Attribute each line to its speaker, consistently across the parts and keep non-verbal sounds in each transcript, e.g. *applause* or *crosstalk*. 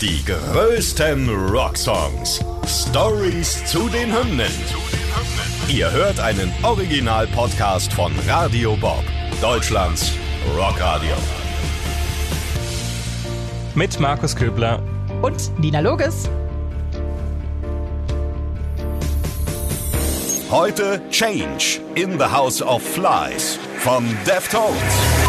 Speaker 1: Die größten Rocksongs. Stories zu den Hymnen. Ihr hört einen Original-Podcast von Radio Bob, Deutschlands Rockradio.
Speaker 2: Mit Markus Köbler
Speaker 3: und Nina Loges.
Speaker 1: Heute Change in the House of Flies von Deftones.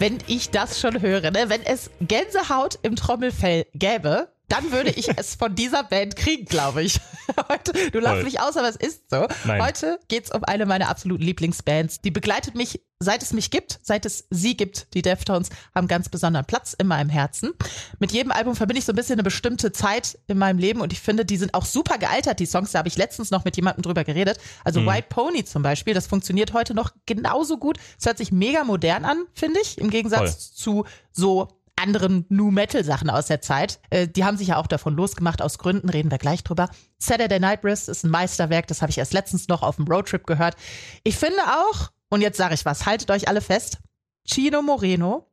Speaker 3: Wenn ich das schon höre, ne? wenn es Gänsehaut im Trommelfell gäbe, dann würde ich es von dieser Band kriegen, glaube ich. *laughs* Heute, du lachst mich aus, aber es ist so. Nein. Heute geht's um eine meiner absoluten Lieblingsbands. Die begleitet mich, seit es mich gibt, seit es sie gibt. Die Deftones haben ganz besonderen Platz in meinem Herzen. Mit jedem Album verbinde ich so ein bisschen eine bestimmte Zeit in meinem Leben und ich finde, die sind auch super gealtert, die Songs. Da habe ich letztens noch mit jemandem drüber geredet. Also mhm. White Pony zum Beispiel, das funktioniert heute noch genauso gut. Es hört sich mega modern an, finde ich, im Gegensatz Voll. zu so anderen New Metal Sachen aus der Zeit. Äh, die haben sich ja auch davon losgemacht aus Gründen, reden wir gleich drüber. Saturday Night Wrist ist ein Meisterwerk, das habe ich erst letztens noch auf dem Roadtrip gehört. Ich finde auch, und jetzt sage ich was, haltet euch alle fest, Chino Moreno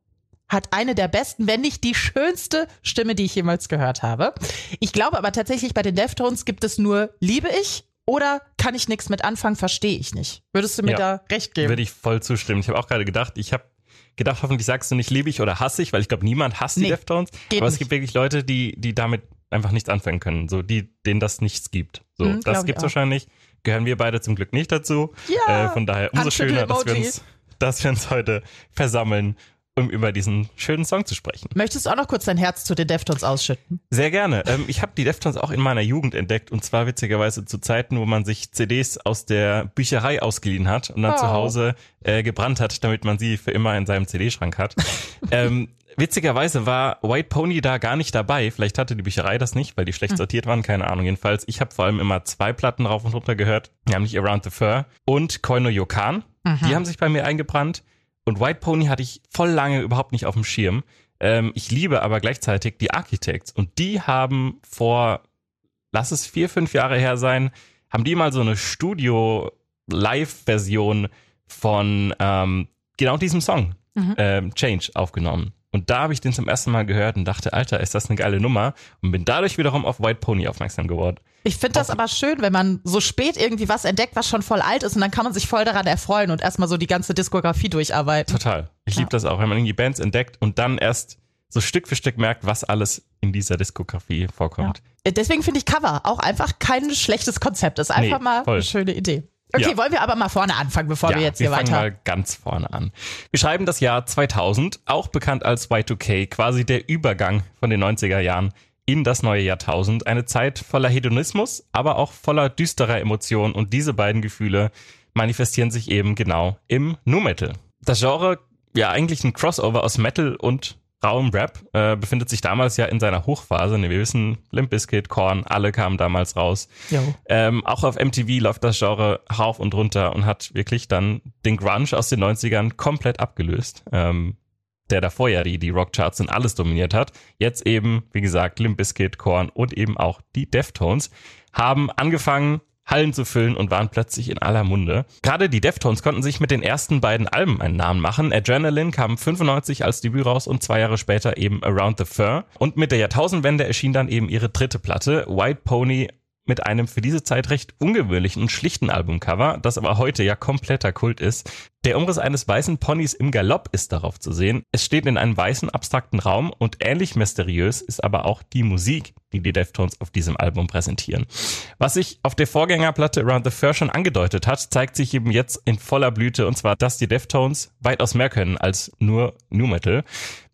Speaker 3: hat eine der besten, wenn nicht die schönste Stimme, die ich jemals gehört habe. Ich glaube aber tatsächlich, bei den Deftones gibt es nur liebe ich oder kann ich nichts mit anfangen, verstehe ich nicht. Würdest du mir ja, da recht geben?
Speaker 2: Würde ich voll zustimmen. Ich habe auch gerade gedacht, ich habe gedacht, hoffentlich sagst du nicht liebe ich oder hasse ich, weil ich glaube, niemand hasst nee, die Deftones. Aber es gibt wirklich Leute, die, die damit einfach nichts anfangen können, so die, denen das nichts gibt. So, mhm, das gibt's wahrscheinlich. Gehören wir beide zum Glück nicht dazu. Ja, äh, von daher umso schöner, dass wir, uns, dass wir uns heute versammeln um über diesen schönen Song zu sprechen.
Speaker 3: Möchtest du auch noch kurz dein Herz zu den Deftones ausschütten?
Speaker 2: Sehr gerne. Ähm, ich habe die Deftones auch in meiner Jugend entdeckt und zwar witzigerweise zu Zeiten, wo man sich CDs aus der Bücherei ausgeliehen hat und dann oh. zu Hause äh, gebrannt hat, damit man sie für immer in seinem CD-Schrank hat. *laughs* ähm, witzigerweise war White Pony da gar nicht dabei. Vielleicht hatte die Bücherei das nicht, weil die schlecht hm. sortiert waren, keine Ahnung. Jedenfalls, ich habe vor allem immer zwei Platten rauf und runter gehört, nämlich Around the Fur und Koino Yokan. Mhm. Die haben sich bei mir eingebrannt. Und White Pony hatte ich voll lange überhaupt nicht auf dem Schirm. Ähm, ich liebe aber gleichzeitig die Architects. Und die haben vor, lass es vier, fünf Jahre her sein, haben die mal so eine Studio-Live-Version von ähm, genau diesem Song, mhm. ähm, Change, aufgenommen. Und da habe ich den zum ersten Mal gehört und dachte, Alter, ist das eine geile Nummer und bin dadurch wiederum auf White Pony aufmerksam geworden.
Speaker 3: Ich finde das aber schön, wenn man so spät irgendwie was entdeckt, was schon voll alt ist und dann kann man sich voll daran erfreuen und erstmal so die ganze Diskografie durcharbeiten.
Speaker 2: Total. Ich ja. liebe das auch, wenn man irgendwie Bands entdeckt und dann erst so Stück für Stück merkt, was alles in dieser Diskografie vorkommt.
Speaker 3: Ja. Deswegen finde ich Cover auch einfach kein schlechtes Konzept. Das ist einfach nee, mal voll. eine schöne Idee. Okay, ja. wollen wir aber mal vorne anfangen, bevor ja, wir jetzt hier weiter. Wir fangen
Speaker 2: mal ganz vorne an. Wir schreiben das Jahr 2000, auch bekannt als Y2K, quasi der Übergang von den 90er Jahren in das neue Jahrtausend. Eine Zeit voller Hedonismus, aber auch voller düsterer Emotionen und diese beiden Gefühle manifestieren sich eben genau im Nu Metal. Das Genre, ja eigentlich ein Crossover aus Metal und rauem Rap, äh, befindet sich damals ja in seiner Hochphase. Ne, wir wissen, Limp Bizkit, Korn, alle kamen damals raus. Ähm, auch auf MTV läuft das Genre rauf und runter und hat wirklich dann den Grunge aus den 90ern komplett abgelöst. Ähm, der davor ja die, die Rockcharts und alles dominiert hat. Jetzt eben, wie gesagt, Limp Bizkit, Korn und eben auch die Deftones haben angefangen, Hallen zu füllen und waren plötzlich in aller Munde. Gerade die Deftones konnten sich mit den ersten beiden Alben einen Namen machen. Adrenaline kam 95 als Debüt raus und zwei Jahre später eben Around the Fur. Und mit der Jahrtausendwende erschien dann eben ihre dritte Platte, White Pony mit einem für diese Zeit recht ungewöhnlichen und schlichten Albumcover, das aber heute ja kompletter Kult ist. Der Umriss eines weißen Ponys im Galopp ist darauf zu sehen. Es steht in einem weißen, abstrakten Raum und ähnlich mysteriös ist aber auch die Musik, die die Deftones auf diesem Album präsentieren. Was sich auf der Vorgängerplatte Around the Fur schon angedeutet hat, zeigt sich eben jetzt in voller Blüte und zwar, dass die Deftones weitaus mehr können als nur New Metal.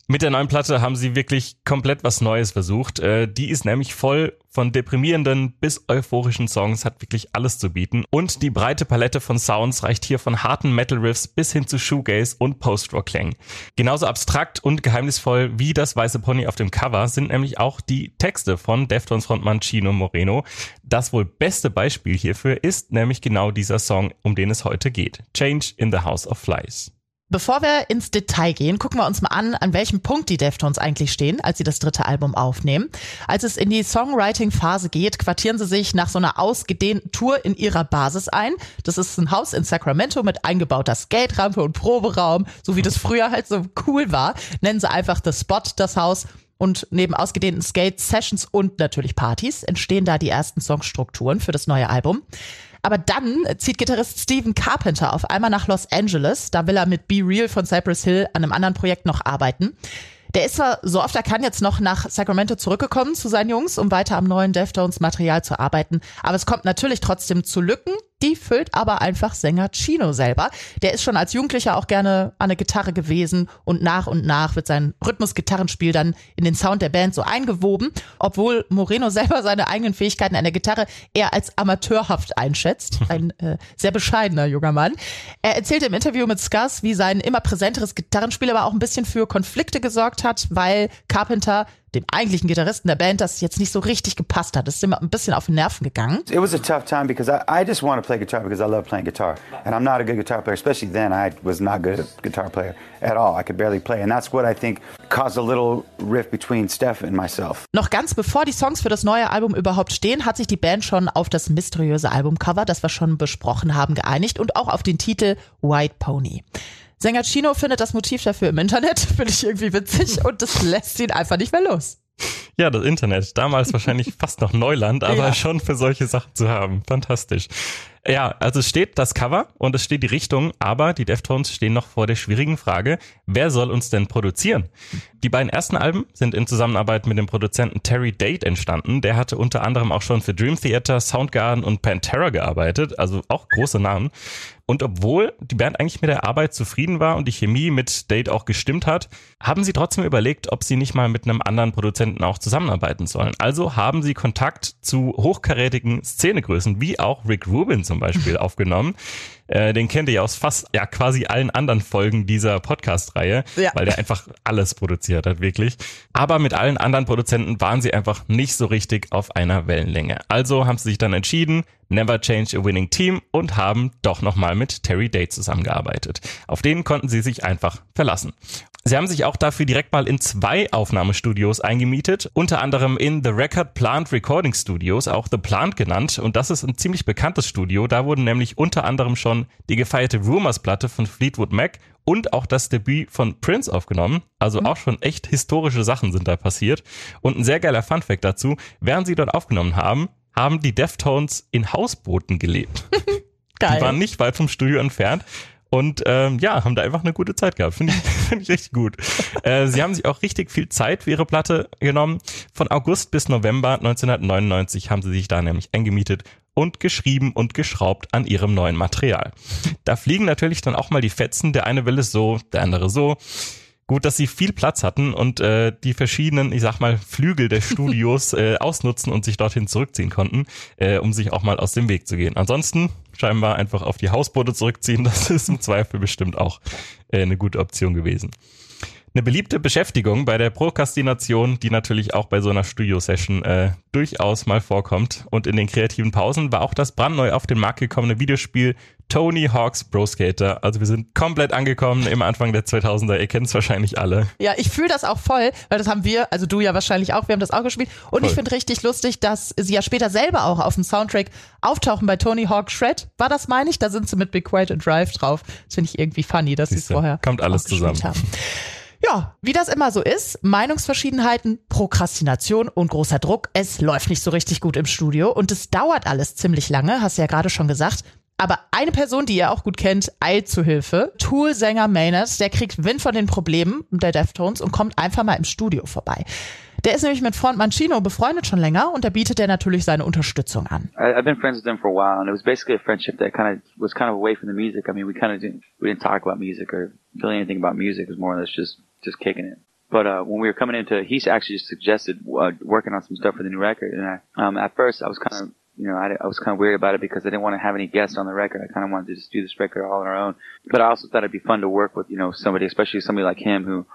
Speaker 2: Mit der neuen Platte haben sie wirklich komplett was Neues versucht. Äh, die ist nämlich voll von deprimierenden bis euphorischen Songs, hat wirklich alles zu bieten. Und die breite Palette von Sounds reicht hier von harten Metal Riffs bis hin zu Shoegaze und Post-Rock-Klängen. Genauso abstrakt und geheimnisvoll wie das weiße Pony auf dem Cover sind nämlich auch die Texte von Deftones Frontmann Chino Moreno. Das wohl beste Beispiel hierfür ist nämlich genau dieser Song, um den es heute geht. Change in the House of Flies.
Speaker 3: Bevor wir ins Detail gehen, gucken wir uns mal an, an welchem Punkt die Deftones eigentlich stehen, als sie das dritte Album aufnehmen. Als es in die Songwriting-Phase geht, quartieren sie sich nach so einer ausgedehnten Tour in ihrer Basis ein. Das ist ein Haus in Sacramento mit eingebauter Skate-Rampe und Proberaum, so wie das früher halt so cool war. Nennen sie einfach The Spot das Haus. Und neben ausgedehnten Skate-Sessions und natürlich Partys entstehen da die ersten Songstrukturen für das neue Album. Aber dann zieht Gitarrist Steven Carpenter auf einmal nach Los Angeles. Da will er mit Be Real von Cypress Hill an einem anderen Projekt noch arbeiten. Der ist zwar so oft er kann jetzt noch nach Sacramento zurückgekommen zu seinen Jungs, um weiter am neuen Deftones Material zu arbeiten. Aber es kommt natürlich trotzdem zu Lücken die füllt aber einfach Sänger Chino selber. Der ist schon als Jugendlicher auch gerne an der Gitarre gewesen und nach und nach wird sein Rhythmus-Gitarrenspiel dann in den Sound der Band so eingewoben, obwohl Moreno selber seine eigenen Fähigkeiten an der Gitarre eher als amateurhaft einschätzt. *laughs* Ein äh, sehr bescheidener junger Mann. Er erzählte im Interview mit Scuzz, wie sein immer präsenteres Gitarrenspiel aber auch ein bisschen für Konflikte gesorgt hat, weil Carpenter dem eigentlichen Gitarristen der Band das jetzt nicht so richtig gepasst hat. Das ist immer ein bisschen auf den Nerven gegangen.
Speaker 4: It was a tough time because I, I just want to play guitar because I love playing guitar. And I'm not a good guitar player, especially then I was not good at guitar player at all. I could barely play. And that's what I think caused a little rift between Steph and myself.
Speaker 3: Noch ganz bevor die Songs für das neue Album überhaupt stehen, hat sich die Band schon auf das mysteriöse Albumcover, das wir schon besprochen haben, geeinigt und auch auf den Titel White Pony. Sänger Chino findet das Motiv dafür im Internet, *laughs* finde ich irgendwie witzig und das lässt ihn einfach nicht mehr los.
Speaker 2: Ja, das Internet. Damals wahrscheinlich *laughs* fast noch Neuland, aber ja. schon für solche Sachen zu haben. Fantastisch. Ja, also es steht das Cover und es steht die Richtung, aber die Deftones stehen noch vor der schwierigen Frage, wer soll uns denn produzieren? Die beiden ersten Alben sind in Zusammenarbeit mit dem Produzenten Terry Date entstanden. Der hatte unter anderem auch schon für Dream Theater, Soundgarden und Pantera gearbeitet, also auch große Namen. Und obwohl die Band eigentlich mit der Arbeit zufrieden war und die Chemie mit Date auch gestimmt hat, haben sie trotzdem überlegt, ob sie nicht mal mit einem anderen Produzenten auch zusammenarbeiten sollen. Also haben sie Kontakt zu hochkarätigen Szenegrößen, wie auch Rick Rubin zum Beispiel, *laughs* aufgenommen. Äh, den kennt ihr ja aus fast ja quasi allen anderen Folgen dieser Podcast-Reihe, ja. weil der einfach alles produziert hat, wirklich. Aber mit allen anderen Produzenten waren sie einfach nicht so richtig auf einer Wellenlänge. Also haben sie sich dann entschieden, Never Change a Winning Team und haben doch nochmal mit Terry Date zusammengearbeitet. Auf den konnten sie sich einfach verlassen. Sie haben sich auch dafür direkt mal in zwei Aufnahmestudios eingemietet, unter anderem in The Record Plant Recording Studios, auch The Plant genannt. Und das ist ein ziemlich bekanntes Studio. Da wurden nämlich unter anderem schon die gefeierte Rumors-Platte von Fleetwood Mac und auch das Debüt von Prince aufgenommen. Also mhm. auch schon echt historische Sachen sind da passiert. Und ein sehr geiler Funfact dazu, während sie dort aufgenommen haben, haben die Deftones in Hausbooten gelebt. *laughs* Geil. Die waren nicht weit vom Studio entfernt. Und ähm, ja, haben da einfach eine gute Zeit gehabt. Finde ich, *laughs* find ich richtig gut. Äh, sie haben sich auch richtig viel Zeit für ihre Platte genommen. Von August bis November 1999 haben sie sich da nämlich eingemietet und geschrieben und geschraubt an ihrem neuen Material. Da fliegen natürlich dann auch mal die Fetzen. Der eine will es so, der andere so. Gut, dass sie viel Platz hatten und äh, die verschiedenen, ich sag mal, Flügel des *laughs* Studios äh, ausnutzen und sich dorthin zurückziehen konnten, äh, um sich auch mal aus dem Weg zu gehen. Ansonsten scheinbar einfach auf die Hausboote zurückziehen, *laughs* das ist im Zweifel bestimmt auch äh, eine gute Option gewesen. Eine beliebte Beschäftigung bei der Prokrastination, die natürlich auch bei so einer Studio-Session äh, durchaus mal vorkommt. Und in den kreativen Pausen war auch das brandneu auf den Markt gekommene Videospiel Tony Hawk's Pro Skater. Also wir sind komplett angekommen im Anfang der 2000er. Ihr kennt es wahrscheinlich alle.
Speaker 3: Ja, ich fühle das auch voll, weil das haben wir, also du ja wahrscheinlich auch, wir haben das auch gespielt. Und voll. ich finde richtig lustig, dass sie ja später selber auch auf dem Soundtrack auftauchen bei Tony Hawk Shred. War das, meine ich? Da sind sie mit Be Quiet and Drive drauf. Das finde ich irgendwie funny, dass sie es vorher
Speaker 2: Kommt alles zusammen. Haben.
Speaker 3: Ja, wie das immer so ist, Meinungsverschiedenheiten, Prokrastination und großer Druck. Es läuft nicht so richtig gut im Studio und es dauert alles ziemlich lange, hast du ja gerade schon gesagt. Aber eine Person, die ihr auch gut kennt, eilt zu Hilfe. Tool-Sänger Maynard, der kriegt Wind von den Problemen der Deftones und kommt einfach mal im Studio vorbei. Der ist nämlich mit Frontmann Chino befreundet schon länger und da bietet er natürlich seine Unterstützung an.
Speaker 5: I've been friends with him for a while and it was basically a friendship that kind of was kind of away from the music. I mean, we kind of didn't, we didn't talk about music or really anything about music. It was more or less just, just kicking it. But uh, when we were coming into, he actually just suggested uh, working on some stuff for the new record. And I, um, at first, I was kind of, you know, I, I was kind of weird about it because I didn't want to have any guests on the record. I kind of wanted to just do this record all on our own. But I also thought it'd be fun to work with, you know, somebody, especially somebody like him who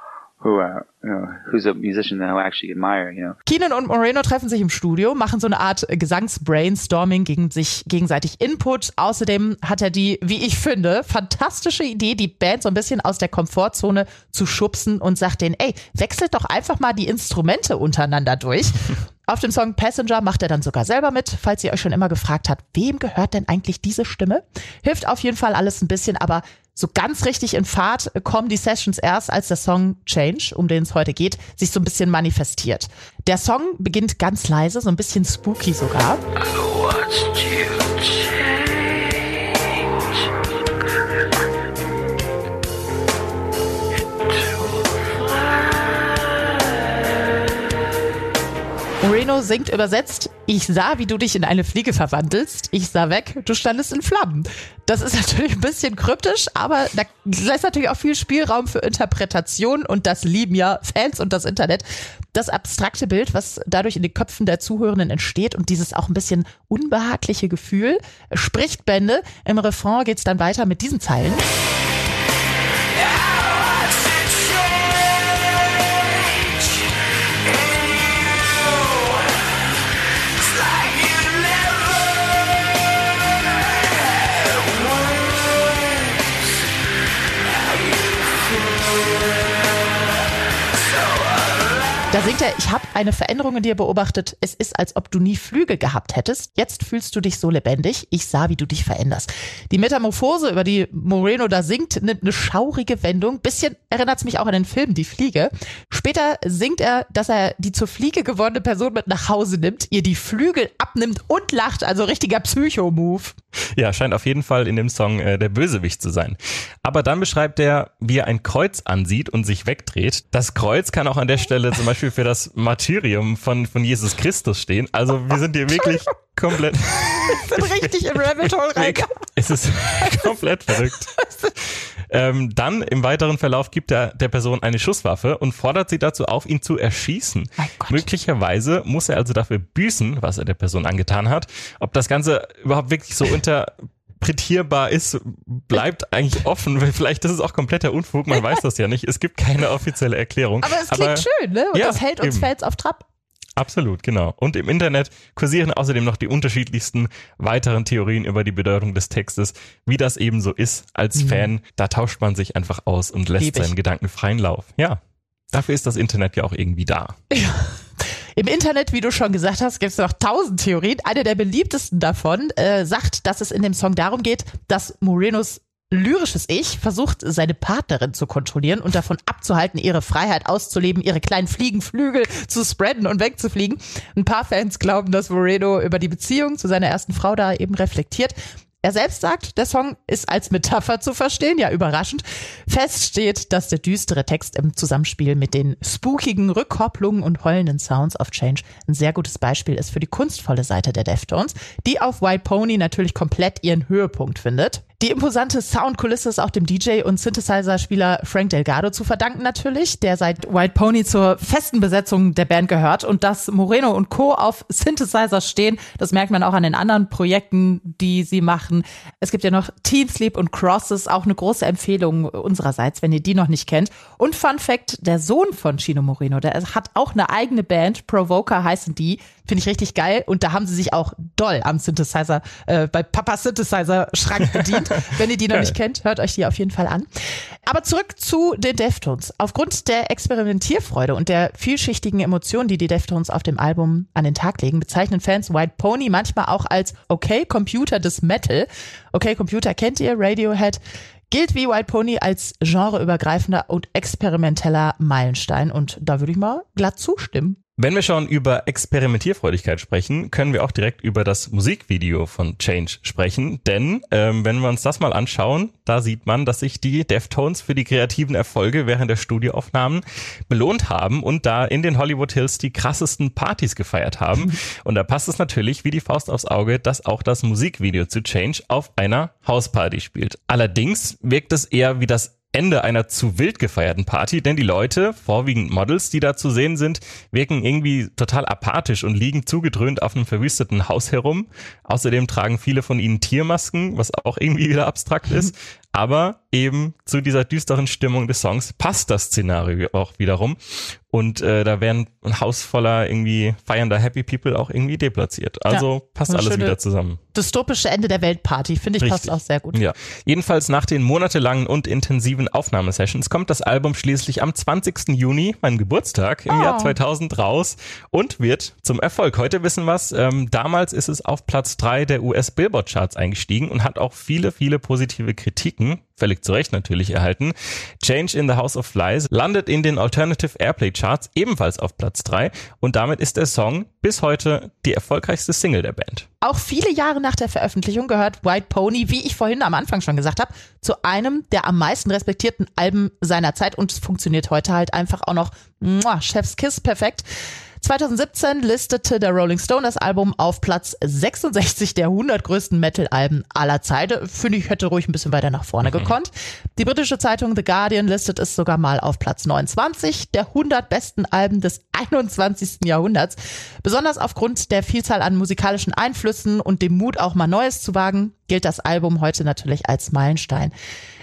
Speaker 5: who, uh, you know, who's a musician that I actually admire, you know.
Speaker 3: Keenan und Moreno treffen sich im Studio, machen so eine Art Gesangsbrainstorming, gegen sich gegenseitig Input. Außerdem hat er die, wie ich finde, fantastische Idee, die Band so ein bisschen aus der Komfortzone zu schubsen und sagt denen, ey, wechselt doch einfach mal die Instrumente untereinander durch. *laughs* Auf dem Song Passenger macht er dann sogar selber mit, falls ihr euch schon immer gefragt habt, wem gehört denn eigentlich diese Stimme? Hilft auf jeden Fall alles ein bisschen, aber so ganz richtig in Fahrt kommen die Sessions erst, als der Song Change, um den es heute geht, sich so ein bisschen manifestiert. Der Song beginnt ganz leise, so ein bisschen spooky sogar. Moreno singt übersetzt, ich sah, wie du dich in eine Fliege verwandelst, ich sah weg, du standest in Flammen. Das ist *laughs* natürlich ein bisschen kryptisch, aber da lässt natürlich auch viel Spielraum für Interpretation und das lieben ja Fans und das Internet. Das abstrakte Bild, was dadurch in den Köpfen der Zuhörenden entsteht und dieses auch ein bisschen unbehagliche Gefühl, spricht Bände. Im Refrain geht's dann weiter mit diesen Zeilen. Singt er, ich habe eine Veränderung in dir beobachtet. Es ist, als ob du nie Flügel gehabt hättest. Jetzt fühlst du dich so lebendig. Ich sah, wie du dich veränderst. Die Metamorphose, über die Moreno da singt, nimmt eine schaurige Wendung. Bisschen erinnert es mich auch an den Film Die Fliege. Später singt er, dass er die zur Fliege gewordene Person mit nach Hause nimmt, ihr die Flügel abnimmt und lacht. Also richtiger Psycho-Move.
Speaker 2: Ja, scheint auf jeden Fall in dem Song äh, der Bösewicht zu sein. Aber dann beschreibt er, wie er ein Kreuz ansieht und sich wegdreht. Das Kreuz kann auch an der Stelle zum Beispiel für das Martyrium von, von Jesus Christus stehen. Also wir sind hier wirklich komplett. *laughs*
Speaker 3: Wir sind richtig im Rabbit Hole rein.
Speaker 2: Es ist *laughs* komplett verrückt. Ähm, dann im weiteren Verlauf gibt er der Person eine Schusswaffe und fordert sie dazu auf, ihn zu erschießen. Möglicherweise muss er also dafür büßen, was er der Person angetan hat. Ob das Ganze überhaupt wirklich so interpretierbar ist, bleibt eigentlich offen. Vielleicht ist es auch kompletter Unfug, man weiß das ja nicht. Es gibt keine offizielle Erklärung.
Speaker 3: Aber es klingt Aber, schön, ne? Und ja, das hält uns eben. Fans auf Trab.
Speaker 2: Absolut, genau. Und im Internet kursieren außerdem noch die unterschiedlichsten weiteren Theorien über die Bedeutung des Textes, wie das eben so ist als mhm. Fan. Da tauscht man sich einfach aus und lässt seinen Gedanken freien Lauf. Ja, dafür ist das Internet ja auch irgendwie da.
Speaker 3: Ja. Im Internet, wie du schon gesagt hast, gibt es noch tausend Theorien. Eine der beliebtesten davon äh, sagt, dass es in dem Song darum geht, dass Morenos lyrisches Ich versucht, seine Partnerin zu kontrollieren und davon abzuhalten, ihre Freiheit auszuleben, ihre kleinen Fliegenflügel zu spreaden und wegzufliegen. Ein paar Fans glauben, dass Moreno über die Beziehung zu seiner ersten Frau da eben reflektiert. Er selbst sagt, der Song ist als Metapher zu verstehen, ja überraschend. Fest steht, dass der düstere Text im Zusammenspiel mit den spookigen Rückkopplungen und heulenden Sounds of Change ein sehr gutes Beispiel ist für die kunstvolle Seite der Deftones, die auf White Pony natürlich komplett ihren Höhepunkt findet. Die imposante Soundkulisse ist auch dem DJ und Synthesizer-Spieler Frank Delgado zu verdanken natürlich, der seit White Pony zur festen Besetzung der Band gehört und dass Moreno und Co. auf Synthesizer stehen, das merkt man auch an den anderen Projekten, die sie machen. Es gibt ja noch Team Sleep und Crosses, auch eine große Empfehlung unsererseits, wenn ihr die noch nicht kennt. Und Fun Fact, der Sohn von Chino Moreno, der hat auch eine eigene Band, Provoker heißen die, finde ich richtig geil und da haben sie sich auch doll am Synthesizer, äh, bei Papa Synthesizer Schrank bedient. *laughs* Wenn ihr die noch nicht kennt, hört euch die auf jeden Fall an. Aber zurück zu den Deftones. Aufgrund der Experimentierfreude und der vielschichtigen Emotionen, die die Deftones auf dem Album an den Tag legen, bezeichnen Fans White Pony manchmal auch als Okay Computer des Metal. Okay Computer kennt ihr, Radiohead gilt wie White Pony als genreübergreifender und experimenteller Meilenstein und da würde ich mal glatt zustimmen.
Speaker 2: Wenn wir schon über Experimentierfreudigkeit sprechen, können wir auch direkt über das Musikvideo von Change sprechen. Denn ähm, wenn wir uns das mal anschauen, da sieht man, dass sich die Deftones für die kreativen Erfolge während der Studioaufnahmen belohnt haben und da in den Hollywood Hills die krassesten Partys gefeiert haben. *laughs* Und da passt es natürlich wie die Faust aufs Auge, dass auch das Musikvideo zu Change auf einer Hausparty spielt. Allerdings wirkt es eher wie das Ende einer zu wild gefeierten Party, denn die Leute, vorwiegend Models, die da zu sehen sind, wirken irgendwie total apathisch und liegen zugedröhnt auf einem verwüsteten Haus herum. Außerdem tragen viele von ihnen Tiermasken, was auch irgendwie wieder abstrakt ist. Aber eben zu dieser düsteren Stimmung des Songs passt das Szenario auch wiederum. Und äh, da werden ein Haus voller irgendwie feiernder Happy People auch irgendwie deplatziert. Also ja, passt alles wieder zusammen.
Speaker 3: Dystopische Ende der Weltparty, finde ich, Richtig. passt auch sehr gut.
Speaker 2: Ja. Jedenfalls nach den monatelangen und intensiven Aufnahmesessions kommt das Album schließlich am 20. Juni, meinem Geburtstag, im oh. Jahr 2000 raus und wird zum Erfolg. Heute wissen wir's. Ähm, damals ist es auf Platz drei der US Billboard Charts eingestiegen und hat auch viele, viele positive Kritiken völlig zu Recht natürlich erhalten. Change in the House of Flies landet in den Alternative Airplay Charts ebenfalls auf Platz 3 und damit ist der Song bis heute die erfolgreichste Single der Band.
Speaker 3: Auch viele Jahre nach der Veröffentlichung gehört White Pony, wie ich vorhin am Anfang schon gesagt habe, zu einem der am meisten respektierten Alben seiner Zeit und es funktioniert heute halt einfach auch noch Chef's Kiss perfekt. 2017 listete der Rolling Stone das Album auf Platz 66 der 100 größten Metal-Alben aller Zeiten. Finde ich, hätte ruhig ein bisschen weiter nach vorne mhm. gekonnt. Die britische Zeitung The Guardian listet es sogar mal auf Platz 29 der 100 besten Alben des 21. Jahrhunderts. Besonders aufgrund der Vielzahl an musikalischen Einflüssen und dem Mut, auch mal Neues zu wagen, gilt das Album heute natürlich als Meilenstein.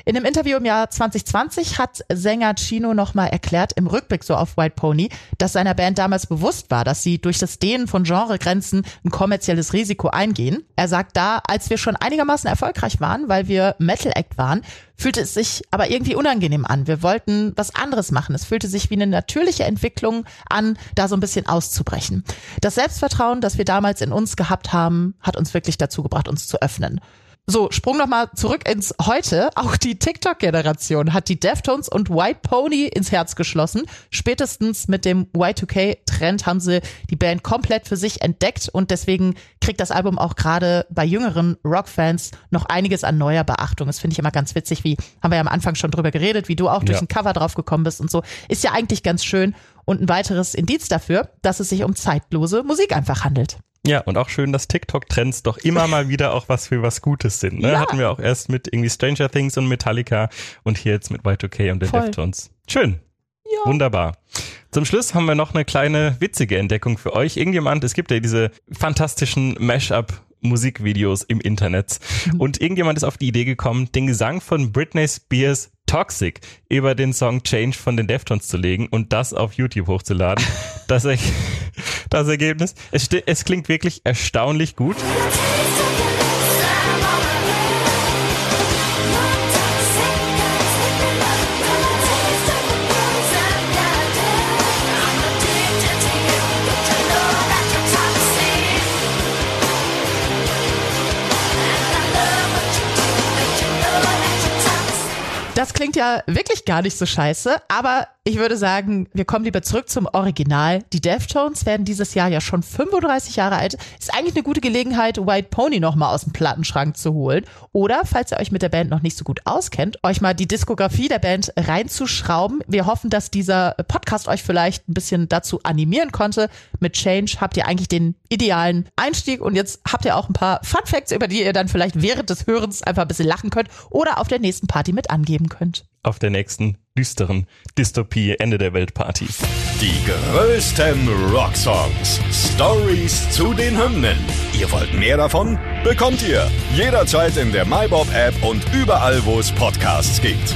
Speaker 3: In einem Interview im Jahr 2020 hat Sänger Chino nochmal erklärt, im Rückblick so auf White Pony, dass seiner Band damals bewusst war, dass sie durch das Dehnen von Genregrenzen ein kommerzielles Risiko eingehen. Er sagt da, als wir schon einigermaßen erfolgreich waren, weil wir Metal Act waren, fühlte es sich aber irgendwie unangenehm an. Wir wollten was anderes machen. Es fühlte sich wie eine natürliche Entwicklung an, da so ein bisschen auszubrechen. Das Selbstvertrauen, das wir damals in uns gehabt haben, hat uns wirklich dazu gebracht, uns zu öffnen. So, Sprung nochmal zurück ins Heute. Auch die TikTok-Generation hat die Deftones und White Pony ins Herz geschlossen. Spätestens mit dem Y2K-Trend haben sie die Band komplett für sich entdeckt und deswegen kriegt das Album auch gerade bei jüngeren Rockfans noch einiges an neuer Beachtung. Das finde ich immer ganz witzig, wie haben wir ja am Anfang schon drüber geredet, wie du auch durch ja. ein Cover drauf gekommen bist und so. Ist ja eigentlich ganz schön und ein weiteres Indiz dafür, dass es sich um zeitlose Musik einfach handelt.
Speaker 2: Ja, und auch schön, dass TikTok-Trends doch immer mal *laughs* wieder auch was für was Gutes sind. Ne? Ja. Hatten wir auch erst mit irgendwie Stranger Things und Metallica und hier jetzt mit Y2K und den Voll. Deftones. Schön. Ja. Wunderbar. Zum Schluss haben wir noch eine kleine witzige Entdeckung für euch. Irgendjemand, es gibt ja diese fantastischen Mashup Musikvideos im Internet. Mhm. Und irgendjemand ist auf die Idee gekommen, den Gesang von Britney Spears Toxic über den Song Change von den Deftones zu legen und das auf YouTube hochzuladen. *laughs* das, *laughs* das Ergebnis, es, es klingt wirklich erstaunlich gut.
Speaker 3: Das klingt ja wirklich gar nicht so scheiße, aber ich würde sagen, wir kommen lieber zurück zum Original. Die Deftones werden dieses Jahr ja schon 35 Jahre alt. Ist eigentlich eine gute Gelegenheit, White Pony nochmal aus dem Plattenschrank zu holen. Oder, falls ihr euch mit der Band noch nicht so gut auskennt, euch mal die Diskografie der Band reinzuschrauben. Wir hoffen, dass dieser Podcast euch vielleicht ein bisschen dazu animieren konnte. Mit Change habt ihr eigentlich den idealen Einstieg und jetzt habt ihr auch ein paar Fun Facts, über die ihr dann vielleicht während des Hörens einfach ein bisschen lachen könnt oder auf der nächsten Party mit angeben könnt.
Speaker 2: Auf der nächsten düsteren Dystopie Ende der Weltparty.
Speaker 1: Die größten Rocksongs. Stories zu den Hymnen. Ihr wollt mehr davon? Bekommt ihr jederzeit in der MyBob-App und überall, wo es Podcasts gibt.